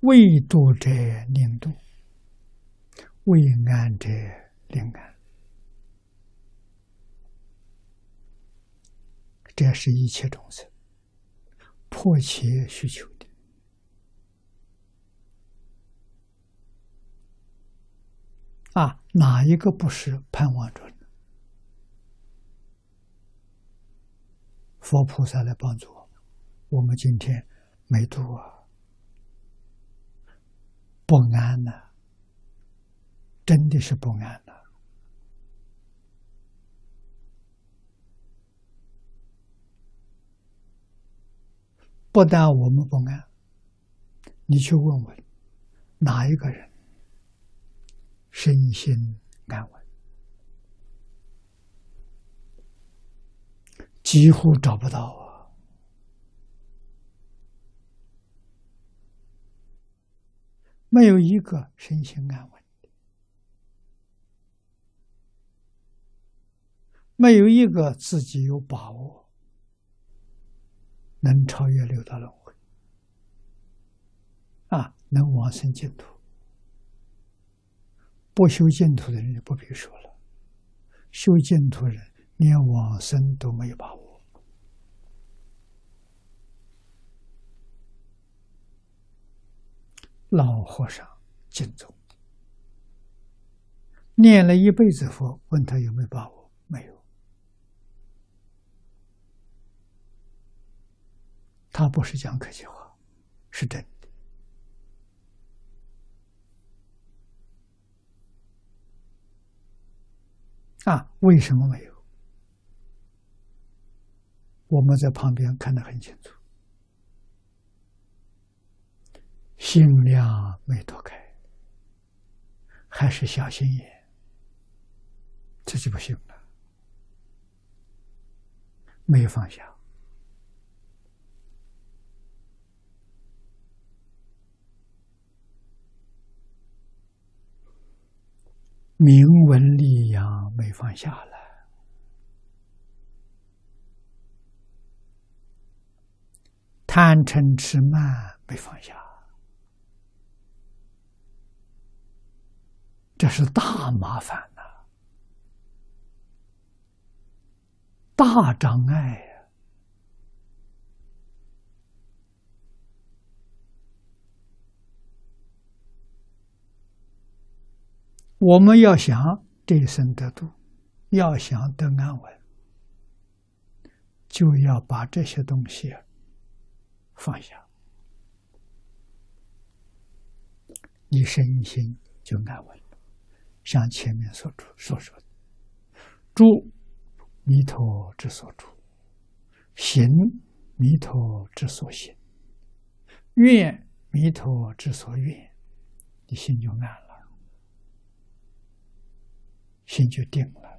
未度者令度，未安者令安。这是一切众生迫切需求的啊！哪一个不是盼望着呢？佛菩萨来帮助我们，我们今天没度啊，不安呐，真的是不安呐。不但我们不安，你去问问哪一个人身心安稳，几乎找不到啊！没有一个身心安稳的，没有一个自己有把握。能超越六道轮回啊，能往生净土。不修净土的人就不必说了，修净土人连往生都没有把握。老和尚净宗念了一辈子佛，问他有没有把握？没有。他不是讲客气话，是真的。啊，为什么没有？我们在旁边看得很清楚，心量没脱开，还是小心眼，这就不行了，没有放下。名闻利养没放下来，贪嗔痴慢没放下，这是大麻烦呐，大障碍呀。我们要想这一生得度，要想得安稳，就要把这些东西放下，你身心就安稳。像前面所主所说的，住弥陀之所住，行弥陀之所行，愿弥陀之所愿，你心就安了。心就定了。